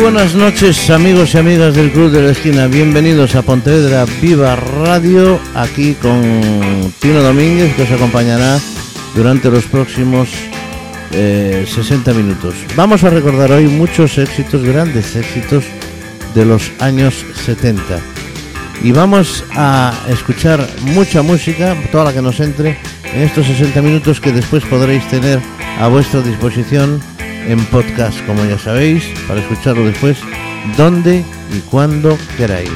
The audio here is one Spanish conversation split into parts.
buenas noches amigos y amigas del Club de la Esquina. Bienvenidos a Pontevedra Viva Radio, aquí con Tino Domínguez que os acompañará durante los próximos 60 eh, minutos. Vamos a recordar hoy muchos éxitos, grandes éxitos de los años 70. Y vamos a escuchar mucha música, toda la que nos entre, en estos 60 minutos que después podréis tener a vuestra disposición en podcast, como ya sabéis, para escucharlo después, donde y cuando queráis.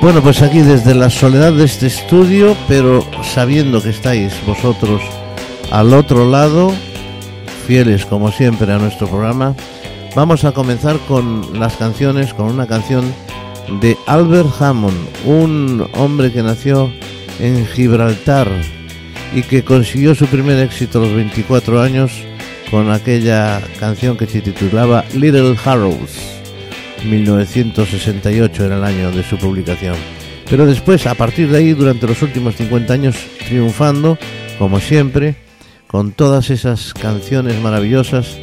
Bueno, pues aquí desde la soledad de este estudio, pero sabiendo que estáis vosotros al otro lado, fieles como siempre a nuestro programa, vamos a comenzar con las canciones, con una canción de Albert Hammond, un hombre que nació en Gibraltar, y que consiguió su primer éxito a los 24 años con aquella canción que se titulaba Little Harrows. 1968 era el año de su publicación. Pero después, a partir de ahí, durante los últimos 50 años, triunfando, como siempre, con todas esas canciones maravillosas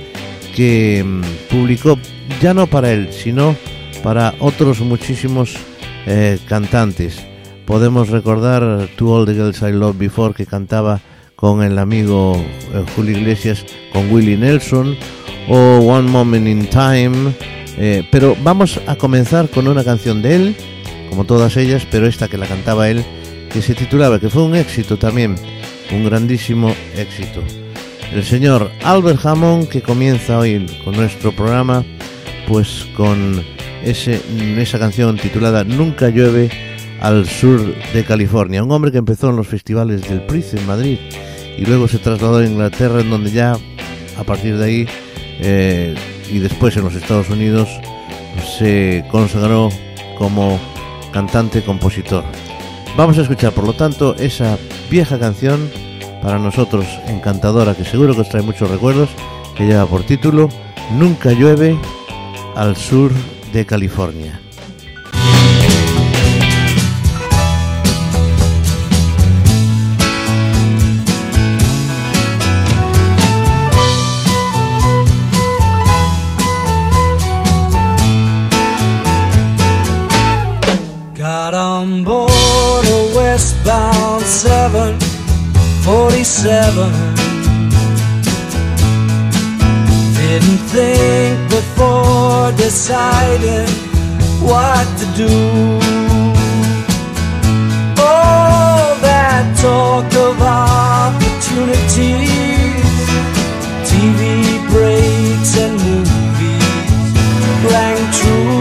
que mm, publicó ya no para él, sino para otros muchísimos eh, cantantes. Podemos recordar To All the Girls I Loved Before que cantaba con el amigo eh, Julio Iglesias, con Willie Nelson, o One Moment in Time. Eh, pero vamos a comenzar con una canción de él, como todas ellas, pero esta que la cantaba él, que se titulaba, que fue un éxito también, un grandísimo éxito. El señor Albert Hammond, que comienza hoy con nuestro programa, pues con ese, esa canción titulada Nunca llueve al sur de California. Un hombre que empezó en los festivales del Price en Madrid y luego se trasladó a Inglaterra, en donde ya a partir de ahí eh, y después en los Estados Unidos se consagró como cantante compositor. Vamos a escuchar, por lo tanto, esa vieja canción para nosotros encantadora, que seguro que os trae muchos recuerdos, que lleva por título Nunca llueve al sur de California. Seven. Didn't think before deciding what to do. All that talk of opportunities, TV breaks and movies rang true.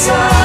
desire.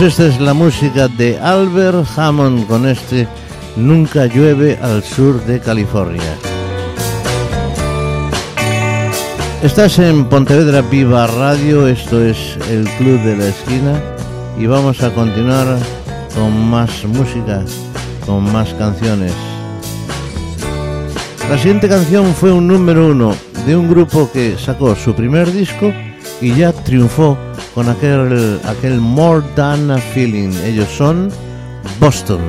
Pues esta es la música de Albert Hammond con este Nunca llueve al sur de California. Estás en Pontevedra Viva Radio, esto es el Club de la Esquina y vamos a continuar con más música, con más canciones. La siguiente canción fue un número uno de un grupo que sacó su primer disco y ya triunfó con aquel, aquel More Than a Feeling. Ellos son Boston.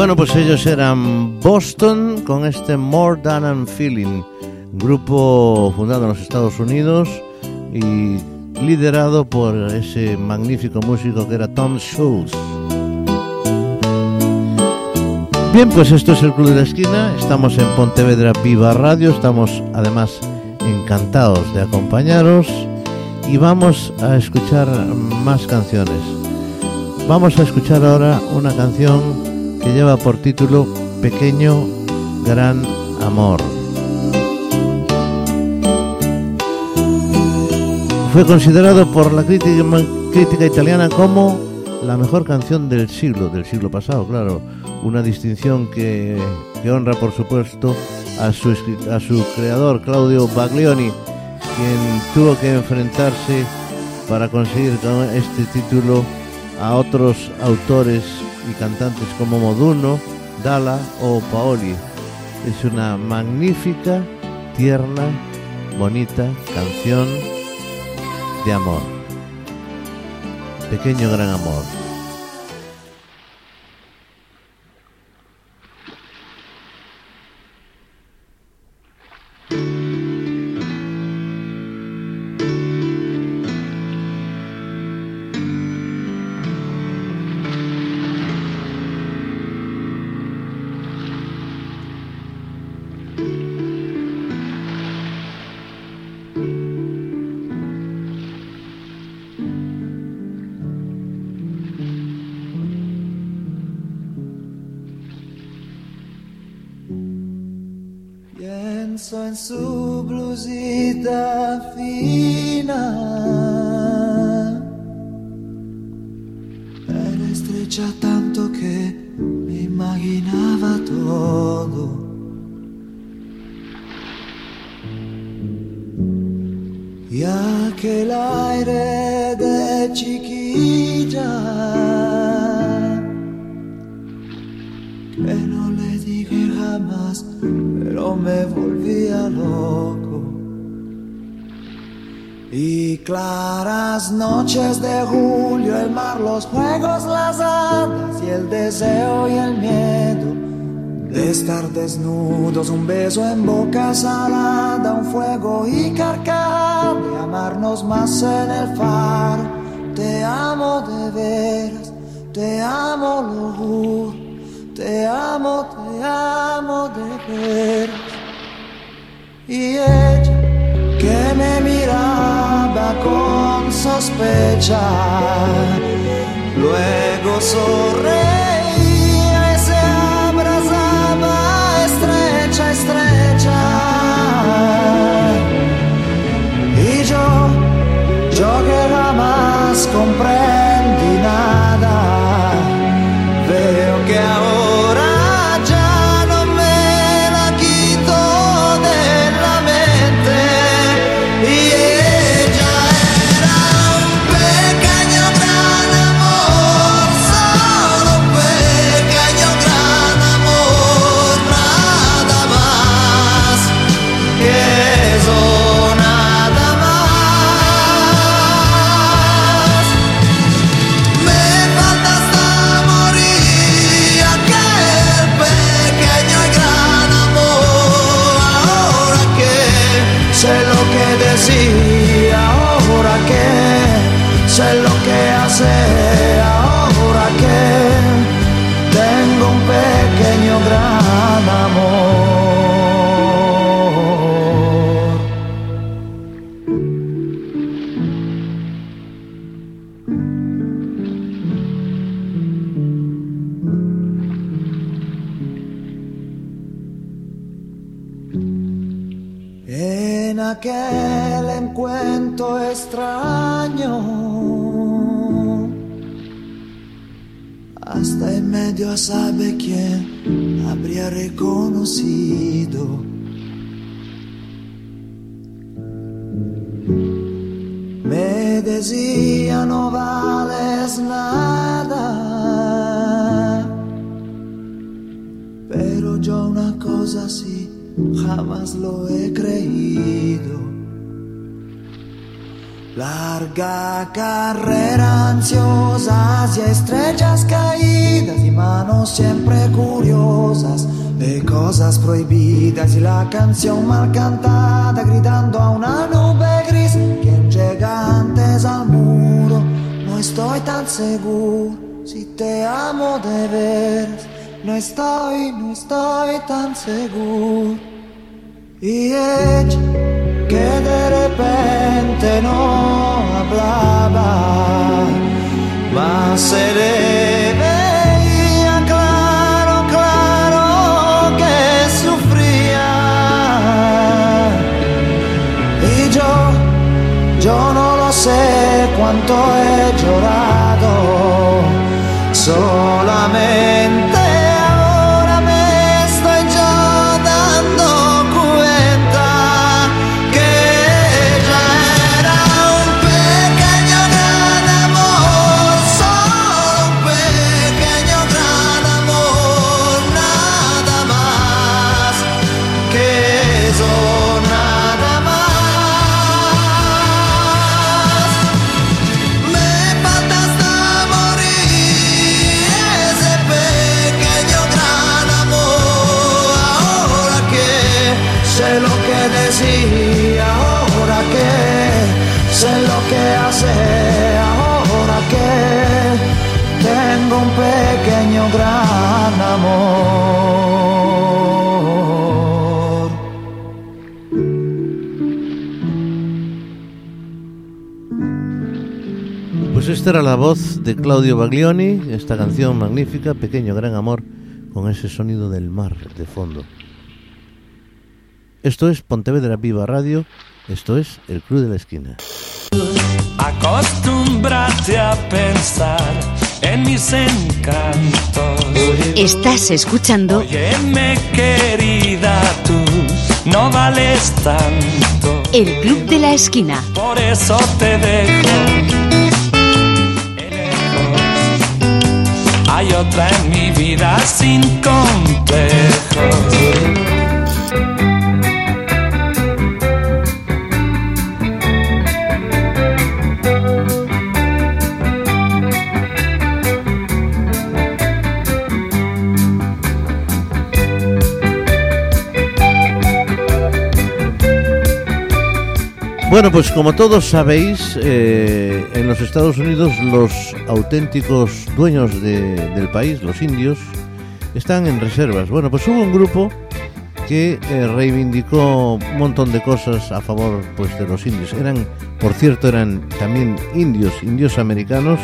Bueno, pues ellos eran Boston con este More Than I'm Feeling, grupo fundado en los Estados Unidos y liderado por ese magnífico músico que era Tom Schultz. Bien, pues esto es el Club de la Esquina, estamos en Pontevedra Viva Radio, estamos además encantados de acompañaros y vamos a escuchar más canciones. Vamos a escuchar ahora una canción que lleva por título Pequeño Gran Amor. Fue considerado por la crítica, italiana como la mejor canción del siglo, del siglo pasado, claro. Una distinción que, que honra, por supuesto, a su, a su creador, Claudio Baglioni, quien tuvo que enfrentarse para conseguir con este título a otros autores y cantantes como Moduno, Dala o Paoli. Es una magnífica, tierna, bonita canción de amor. Pequeño gran amor. Blusita fina. Era estrecha tanto que me imaginaba todo. Y aquel aire de chiquilla que no le dije jamás, pero me volvía Y claras noches de julio, el mar, los juegos, las hadas y el deseo y el miedo de estar desnudos, un beso en boca salada, un fuego y carcajada, de amarnos más en el faro. Te amo de veras, te amo, lo te amo, te amo de veras. Y ella que me miraba con sospecha, luego sonreía y se abrazaba estrecha, estrecha. Y yo, yo que jamás comprendí Larga carrera ansiosa hacia estrellas caídas y manos siempre curiosas de cosas prohibidas y la canción mal cantada gritando a una nube gris. Quien llega antes al muro, no estoy tan seguro si te amo de veras. No estoy, no estoy tan seguro. Y ella que de repente no hablaba, más se le veía claro, claro que sufría. Y yo, yo no lo sé cuánto he llorado, solamente esta era la voz de Claudio Baglioni, esta canción magnífica, Pequeño Gran Amor, con ese sonido del mar de fondo. Esto es Pontevedra Viva Radio, esto es El Club de la Esquina. Acostúmbrate a pensar en mis encantos. Estás escuchando Óyeme, querida, tú no vales tanto. El Club de la Esquina. Por eso te dejo. Hay otra en mi vida sin complejos. Bueno, pues como todos sabéis, eh, en los Estados Unidos los auténticos dueños de- del país, los indios, están en reservas. Bueno, pues hubo un grupo que eh, reivindicó un montón de cosas a favor pues de los indios. Eran, por cierto, eran también indios, indios americanos,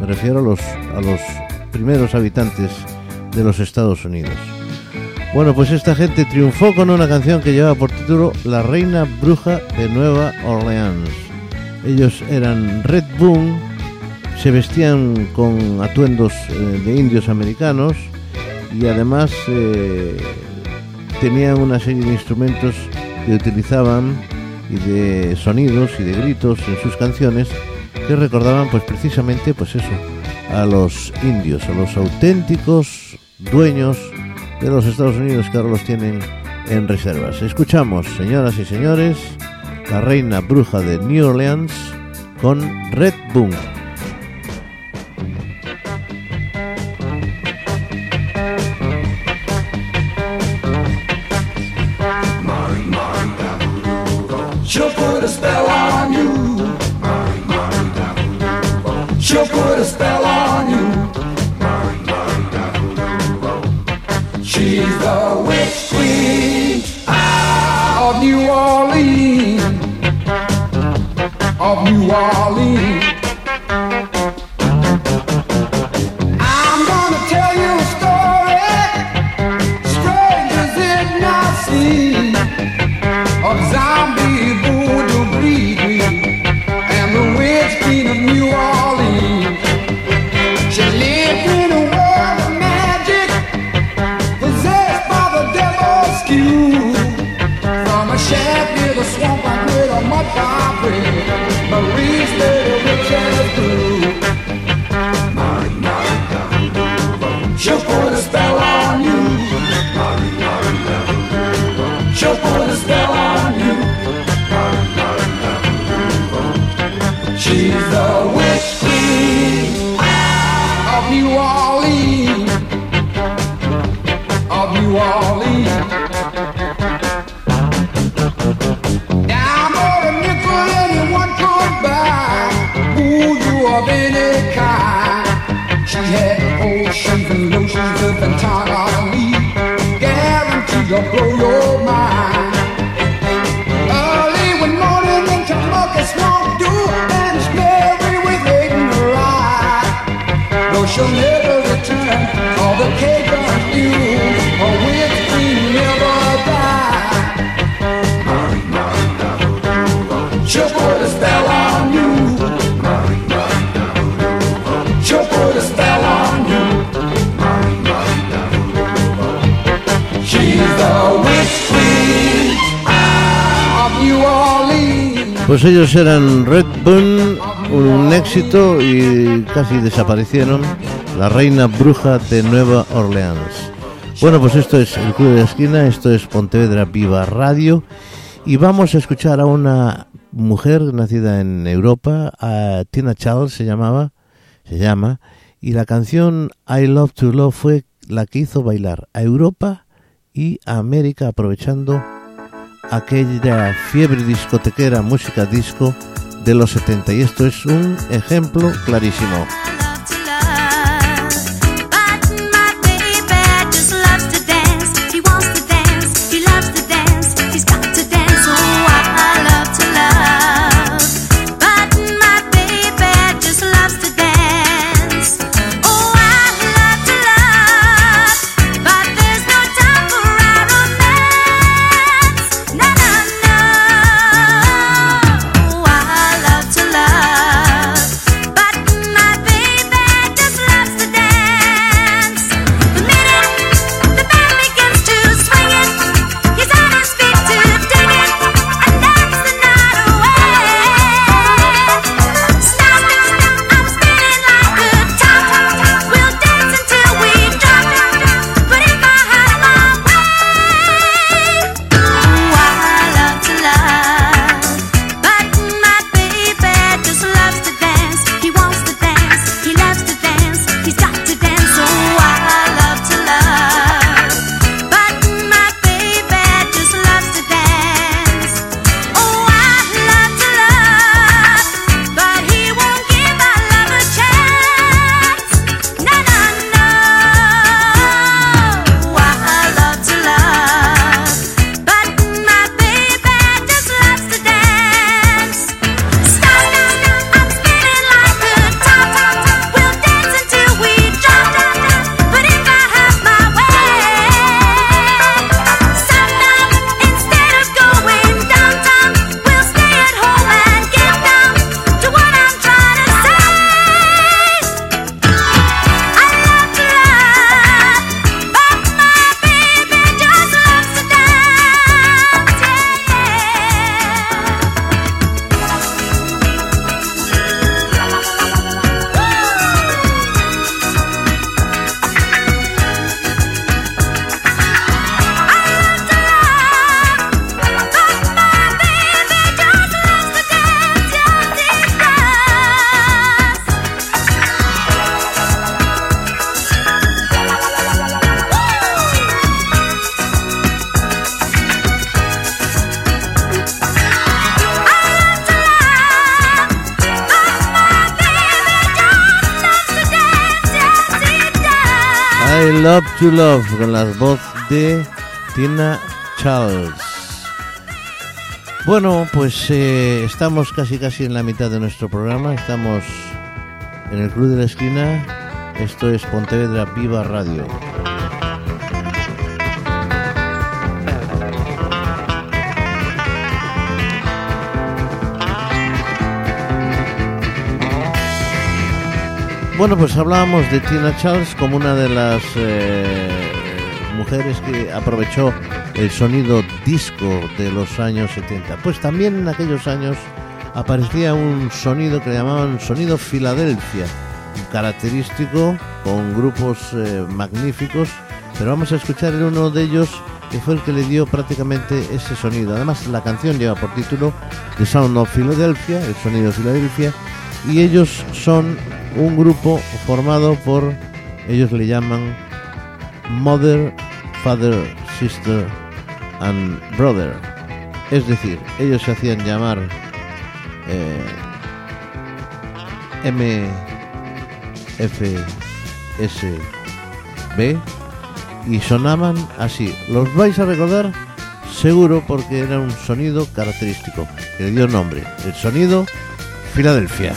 me refiero a los, a los primeros habitantes de los Estados Unidos. Bueno, pues esta gente triunfó con una canción que llevaba por título La Reina Bruja de Nueva Orleans. Ellos eran Red Boom, se vestían con atuendos eh, de indios americanos y además eh, tenían una serie de instrumentos que utilizaban y de sonidos y de gritos en sus canciones que recordaban pues precisamente pues eso a los indios, a los auténticos dueños de los Estados Unidos que ahora los tienen en reservas. Escuchamos, señoras y señores, la reina bruja de New Orleans con Red Boom. Of New Orleans. Pues ellos eran Redbone, un éxito y casi desaparecieron. La reina bruja de Nueva Orleans. Bueno, pues esto es el Club de la Esquina, esto es Pontevedra Viva Radio. Y vamos a escuchar a una mujer nacida en Europa, Tina Charles se llamaba, se llama, y la canción I Love to Love fue la que hizo bailar a Europa y a América aprovechando aquella fiebre discotequera, música disco de los 70 y esto es un ejemplo clarísimo. To Love con la voz de Tina Charles. Bueno, pues eh, estamos casi casi en la mitad de nuestro programa. Estamos en el Club de la Esquina. Esto es Pontevedra Viva Radio. Bueno, pues hablábamos de Tina Charles como una de las eh, mujeres que aprovechó el sonido disco de los años 70. Pues también en aquellos años aparecía un sonido que llamaban sonido Filadelfia, característico con grupos eh, magníficos, pero vamos a escuchar en uno de ellos que fue el que le dio prácticamente ese sonido. Además, la canción lleva por título The Sound of Philadelphia, el sonido de Filadelfia, y ellos son un grupo formado por, ellos le llaman Mother, Father, Sister and Brother. Es decir, ellos se hacían llamar eh, M, F, S, B y sonaban así. Los vais a recordar seguro porque era un sonido característico que le dio nombre. El sonido Filadelfia.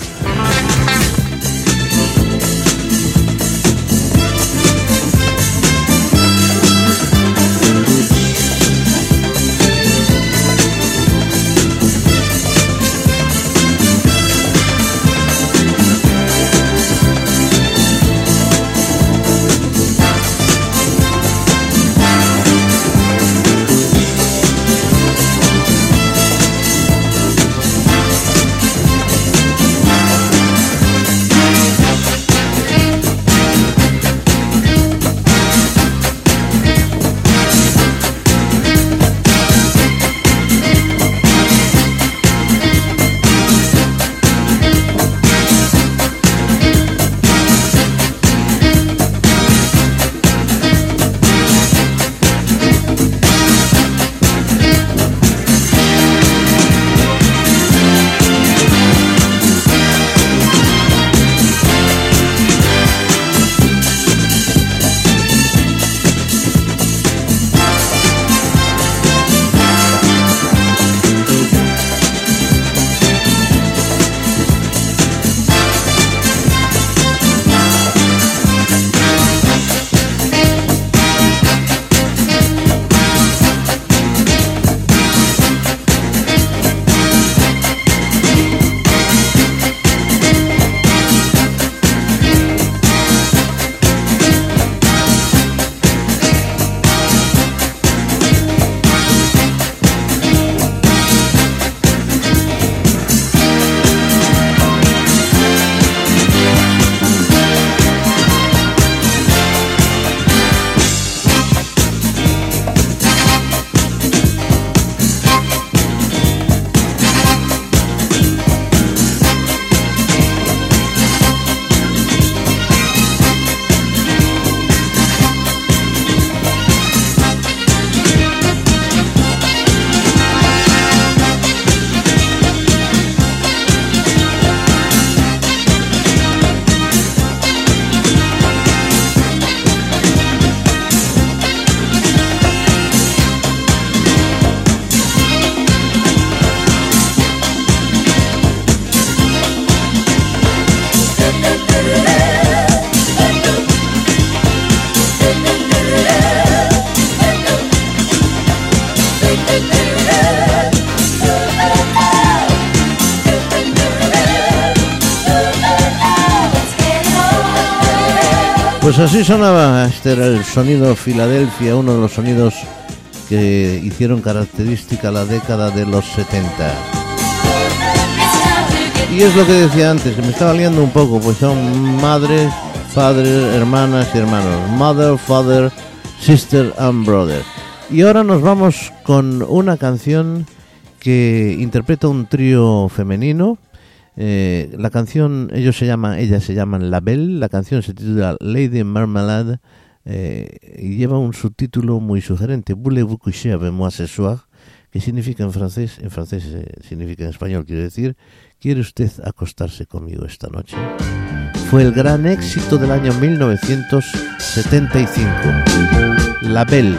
Así sonaba, este era el sonido Filadelfia, uno de los sonidos que hicieron característica la década de los 70. Y es lo que decía antes, que me estaba liando un poco, pues son madres, padres, hermanas y hermanos. Mother, father, sister and brother. Y ahora nos vamos con una canción que interpreta un trío femenino. Eh, la canción, ellos se llaman, ellas se llaman La Belle, la canción se titula Lady Marmalade eh, y lleva un subtítulo muy sugerente, Voulez-vous coucher avec moi ce soir? que significa en francés, en francés eh, significa en español, quiere decir, ¿quiere usted acostarse conmigo esta noche? Fue el gran éxito del año 1975. La Belle.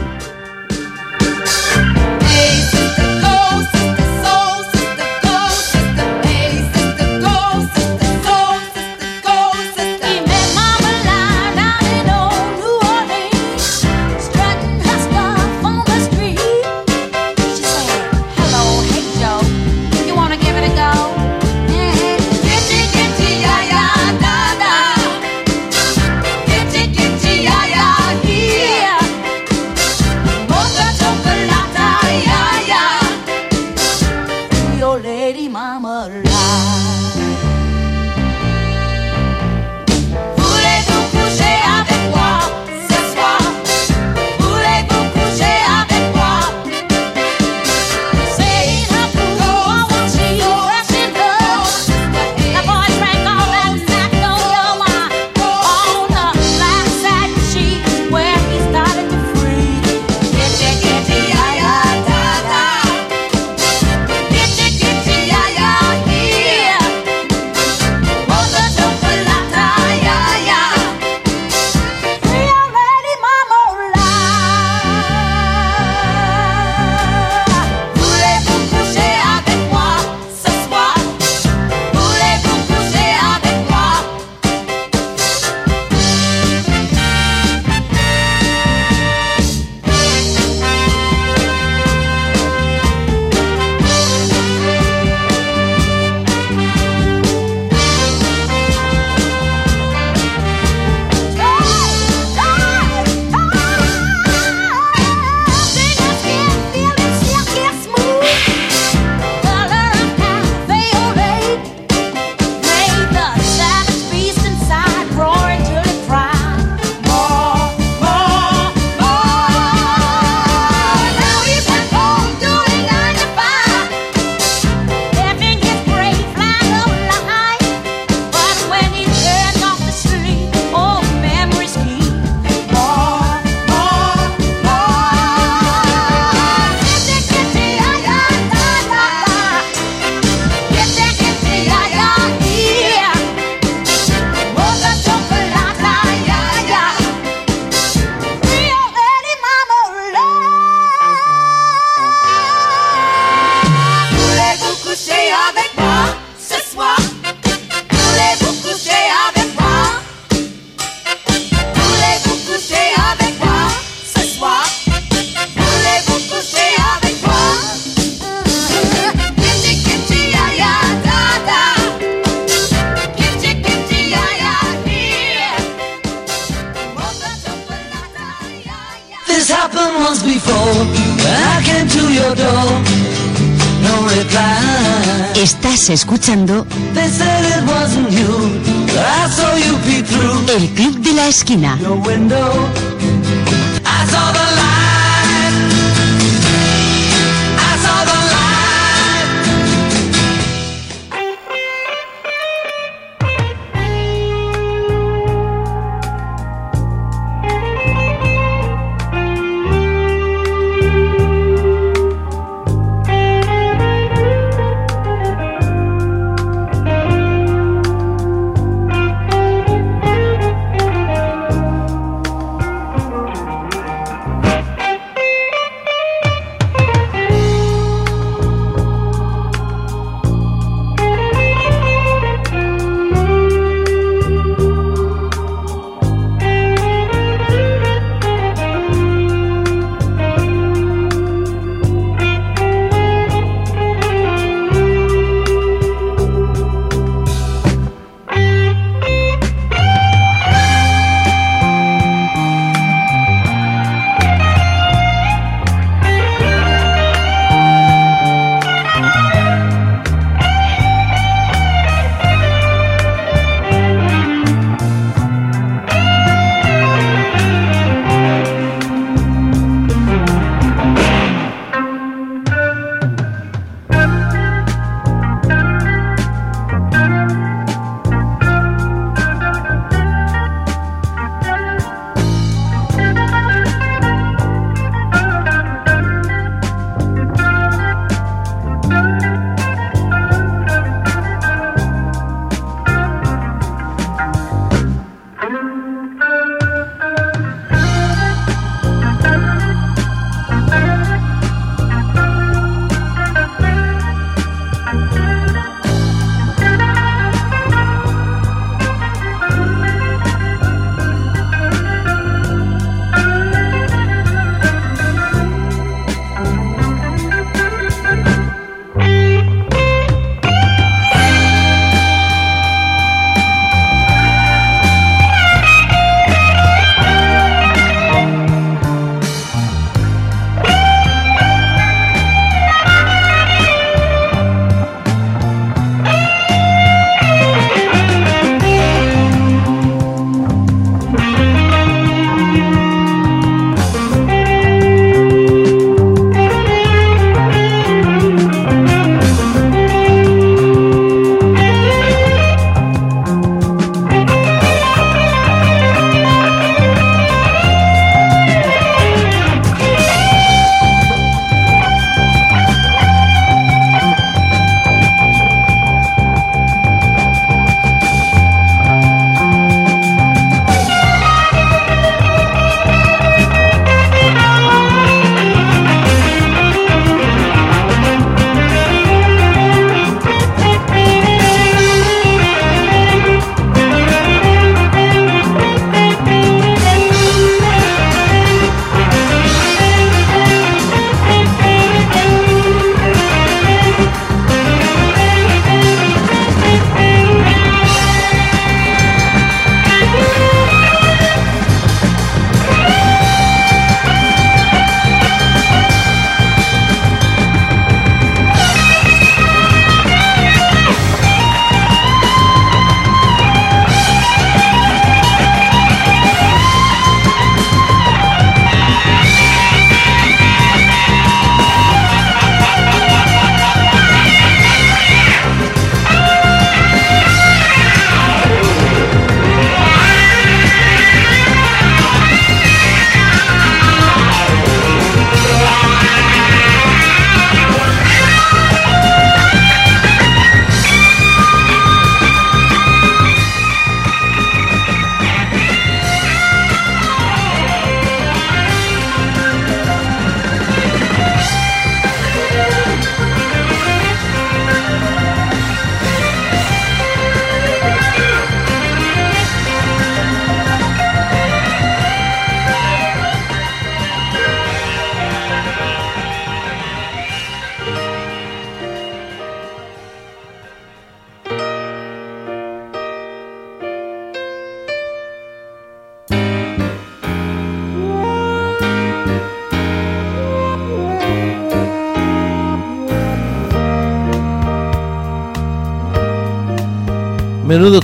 Esquina.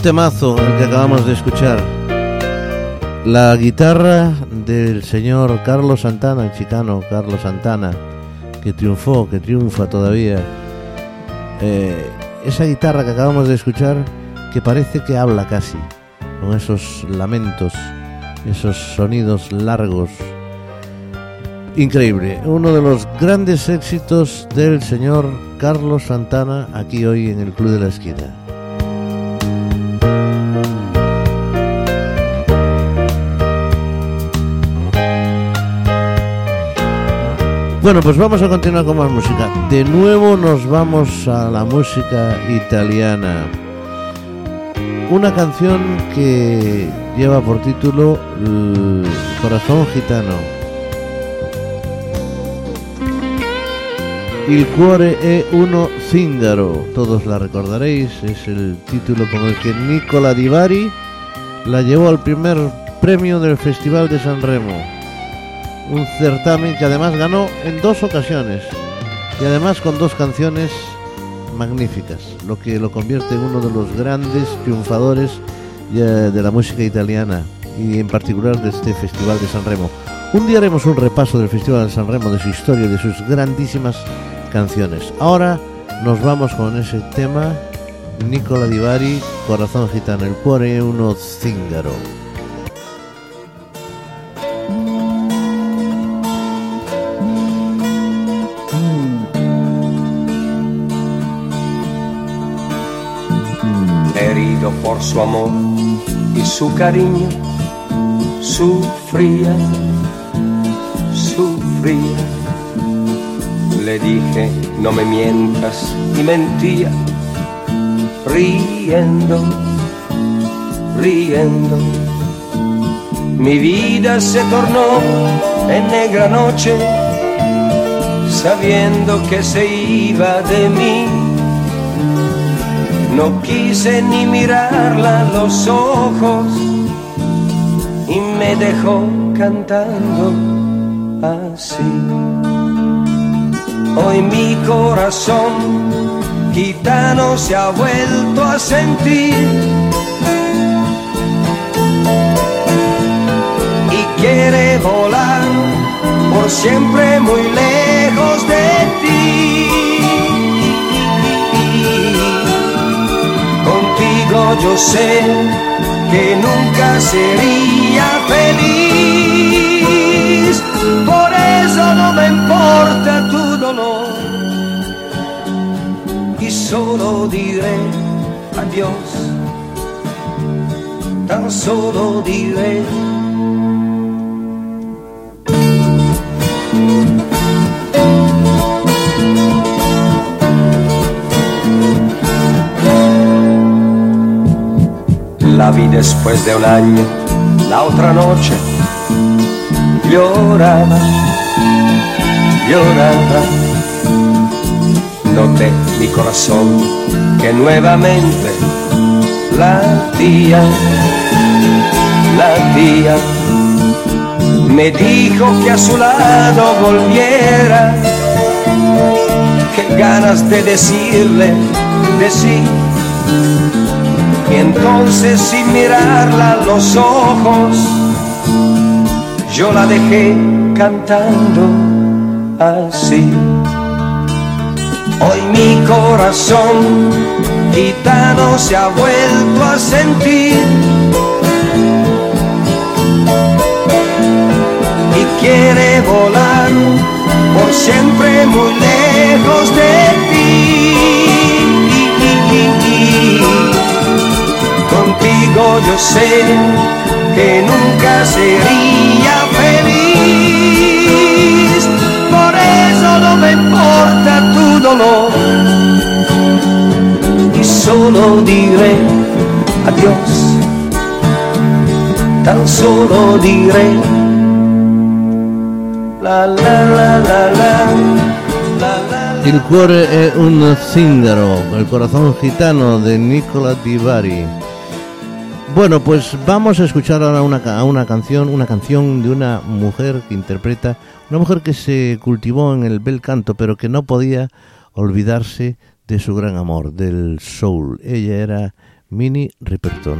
Temazo el que acabamos de escuchar. La guitarra del señor Carlos Santana, el chicano Carlos Santana, que triunfó, que triunfa todavía. Eh, esa guitarra que acabamos de escuchar, que parece que habla casi, con esos lamentos, esos sonidos largos. Increíble, uno de los grandes éxitos del señor Carlos Santana aquí hoy en el Club de la Esquina. Bueno, pues vamos a continuar con más música. De nuevo nos vamos a la música italiana. Una canción que lleva por título Corazón Gitano. Il cuore è uno zingaro, todos la recordaréis, es el título con el que Nicola Di Bari la llevó al primer premio del Festival de San Remo un certamen que además ganó en dos ocasiones y además con dos canciones magníficas, lo que lo convierte en uno de los grandes triunfadores eh, de la música italiana y en particular de este Festival de San Remo. Un día haremos un repaso del Festival de San Remo, de su historia de sus grandísimas canciones. Ahora nos vamos con ese tema, Nicola Di Bari, Corazón Gitano, el cuore uno zingaro. Por su amor y su cariño, sufría, sufría. Le dije, no me mientas, y mentía, riendo, riendo. Mi vida se tornó en negra noche, sabiendo que se iba de mí. No quise ni mirarla los ojos y me dejó cantando así. Hoy mi corazón gitano se ha vuelto a sentir y quiere volar por siempre muy lejos de ti. Yo sé que nunca sería feliz, por eso no me importa tu dolor. Y solo diré adiós, tan solo diré. La vi después de un año, la otra noche, lloraba, lloraba. Noté mi corazón que nuevamente latía, latía. Me dijo que a su lado volviera, que ganas de decirle, decir y entonces sin mirarla a los ojos, yo la dejé cantando así. Hoy mi corazón gitano se ha vuelto a sentir y quiere volar por siempre muy lejos de ti. Contigo yo sé que nunca sería feliz, por eso no me importa tu dolor y solo diré adiós, tan solo diré la la la la la. Il cuore è un zingaro, el corazón gitano de Nicola Di Bari. Bueno, pues vamos a escuchar ahora una, ca- una canción, una canción de una mujer que interpreta, una mujer que se cultivó en el bel canto, pero que no podía olvidarse de su gran amor, del soul. Ella era Minnie Riperton.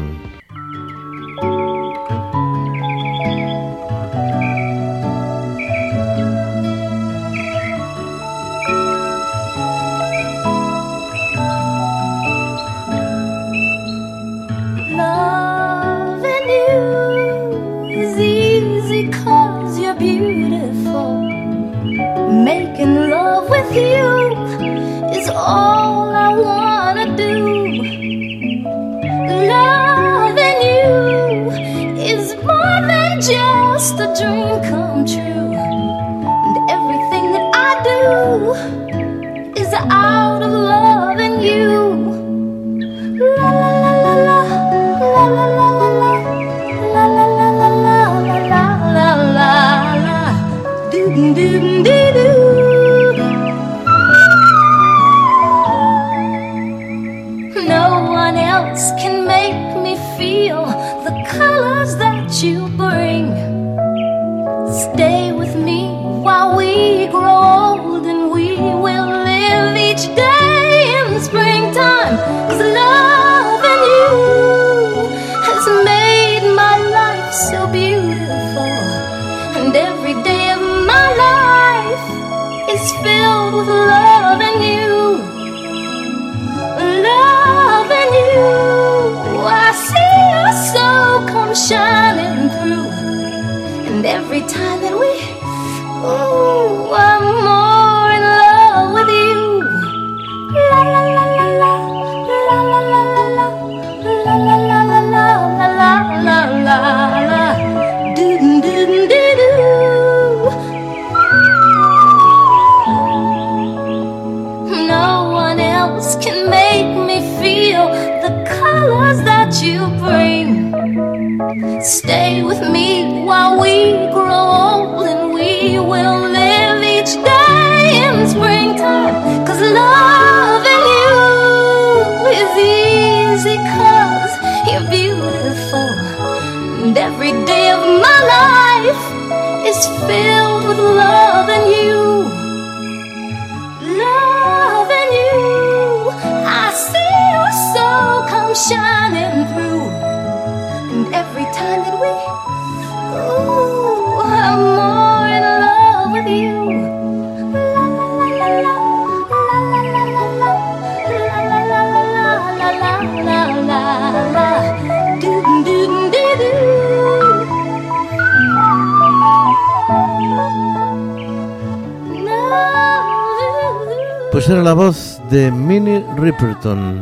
De Minnie Riperton,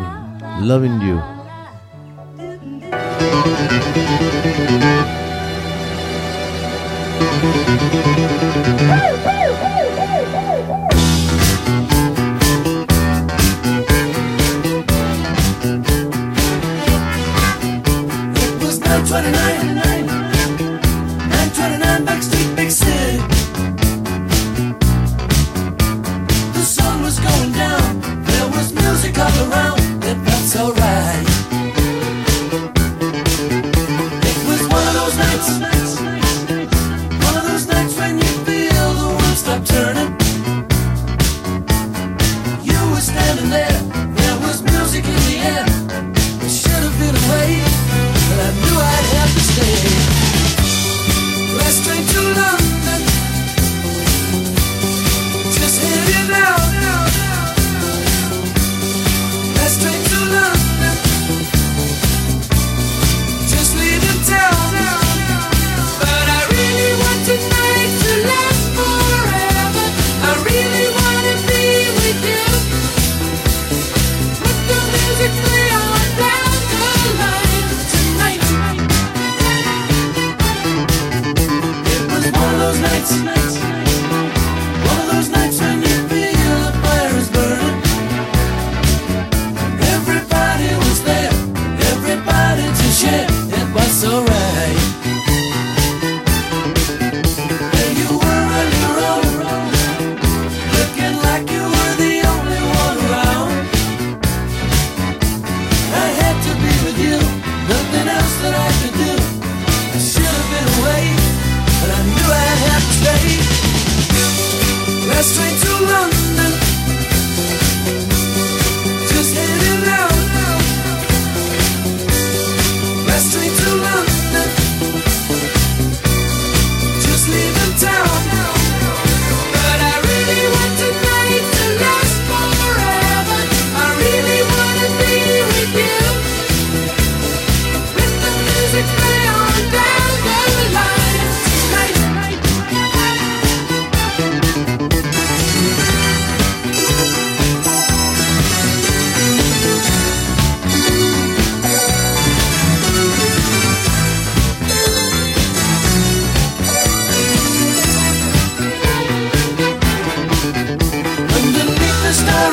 Loving You.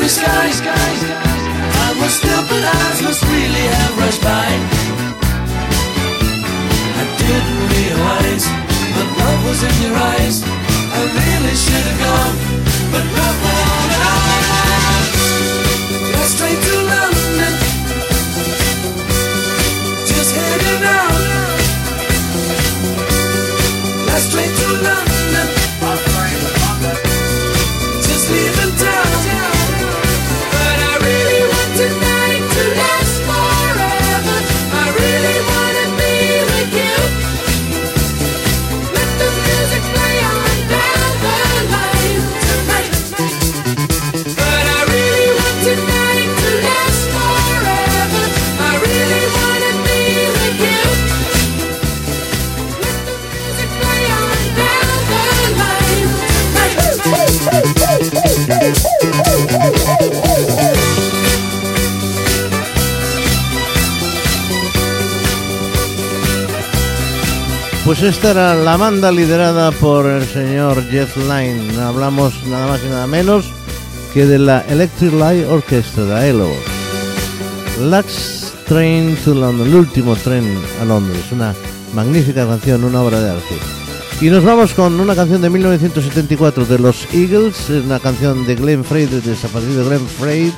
Skies. I was but eyes must really have rushed by. I didn't realize the love was in your eyes. I really should have gone, but on and on. Got straight to London, just heading out. Got straight to London, Pues esta era la banda liderada por el señor Jeff Lynne. Hablamos nada más y nada menos que de la Electric Light Orchestra de ELO. Last Train to London, el último tren a Londres. Una magnífica canción, una obra de arte. Y nos vamos con una canción de 1974 de los Eagles, es una canción de Glenn Frey, del desaparecido Glenn Frey,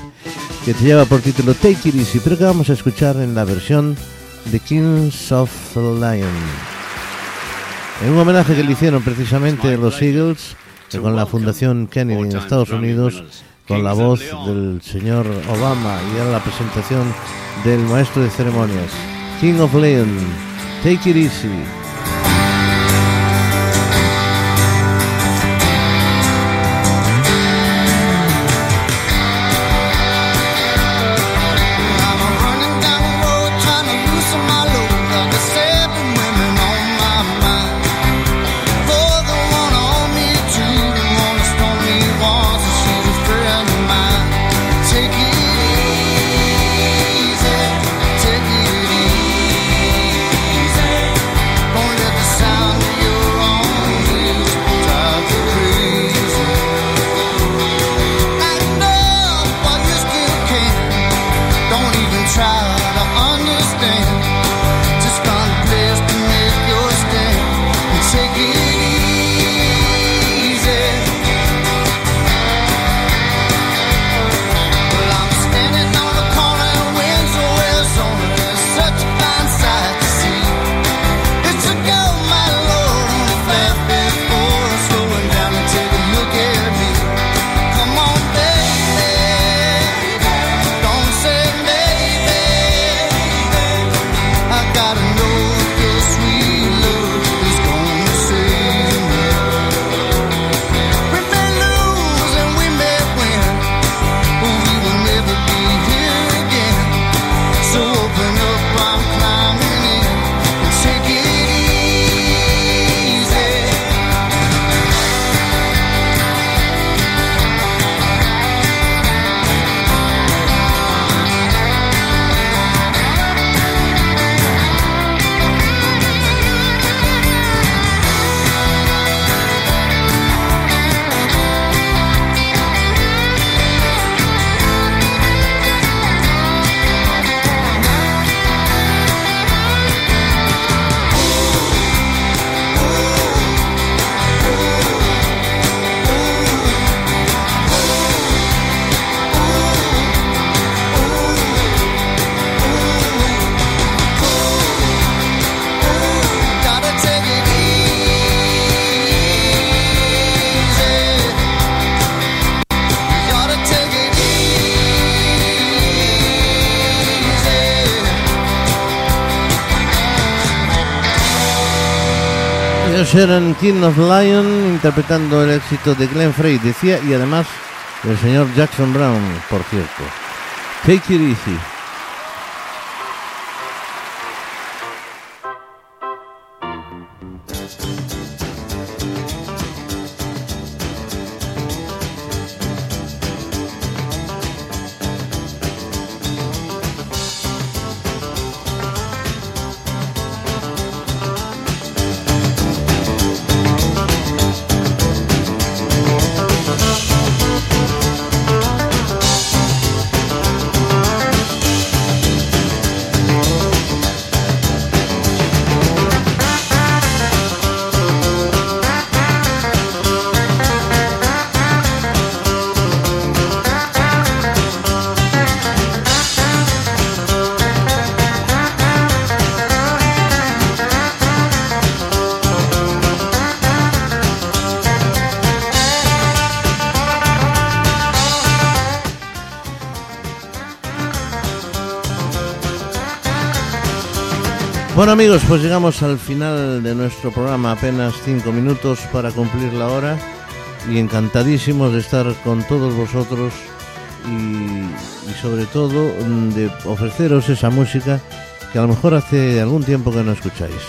que te lleva por título Take It Easy, pero que vamos a escuchar en la versión de Kings of Lion. En un homenaje que le hicieron precisamente los Eagles con la Fundación Kennedy en Estados Unidos, con la voz del señor Obama y era la presentación del maestro de ceremonias, King of Leon, Take It Easy. Eran King of Lion interpretando el éxito de Glenn Frey, decía, y además el señor Jackson Brown, por cierto. Take it easy. Bueno amigos, pues llegamos al final de nuestro programa, apenas cinco minutos para cumplir la hora y encantadísimos de estar con todos vosotros y, sobre todo mm, de ofreceros esa música que a lo mejor hace algún tiempo que no escucháis.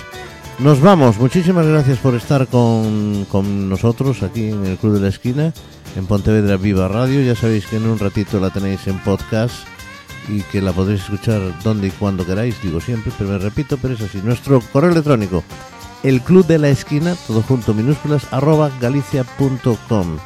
Nos vamos, muchísimas gracias por estar con, con nosotros aquí en el Club de la Esquina, en Pontevedra Viva Radio. Ya sabéis que en un ratito la tenéis en podcast y que la podréis escuchar donde y cuando queráis, digo siempre, pero me repito, pero es así. Nuestro correo electrónico, el club de la esquina, todo junto, minúsculas, arroba galicia.com.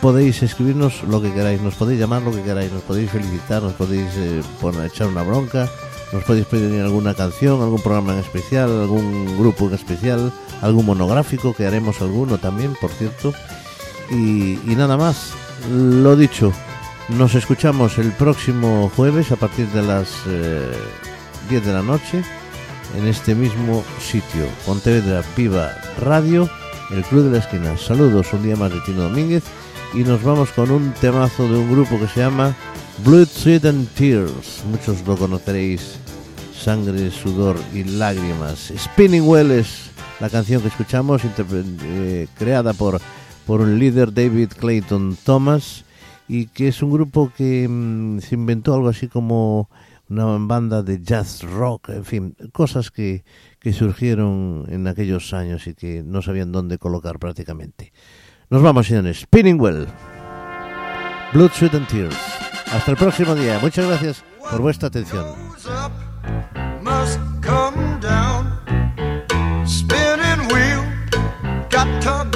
Podéis escribirnos lo que queráis, nos podéis llamar lo que queráis, nos podéis felicitar, nos podéis eh, poner, echar una bronca, nos podéis pedir alguna canción, algún programa en especial, algún grupo en especial, algún monográfico, que haremos alguno también, por cierto. Y nada más, lo dicho, nos escuchamos el próximo jueves a partir de las eh, 10 de la noche en este mismo sitio, Pontevedra Viva Radio, el Club de la Esquina. Saludos un día más de Tino Domínguez y nos vamos con un temazo de un grupo que se llama Blood, Sweat and Tears. Muchos lo conoceréis. Sangre, sudor y lágrimas. Spinning Well es la canción que escuchamos, eh, creada por, por un líder David Clayton Thomas y que es un grupo que mm, se inventó algo así como una banda de jazz rock, en fin, cosas que, que surgieron en aquellos años y que no sabían dónde colocar prácticamente. Nos vamos, señores. Spinning Well. Blood, Sweat and Tears. Hasta el próximo día. Muchas gracias por vuestra atención. got to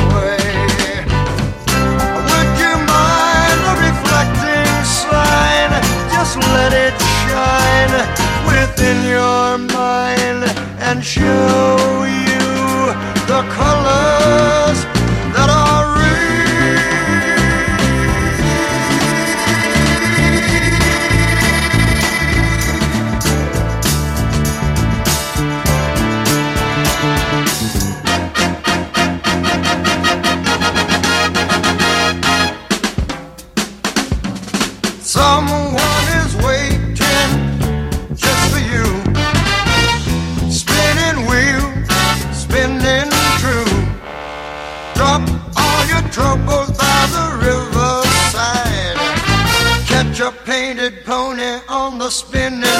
Just let it shine within your mind and show you the colors spin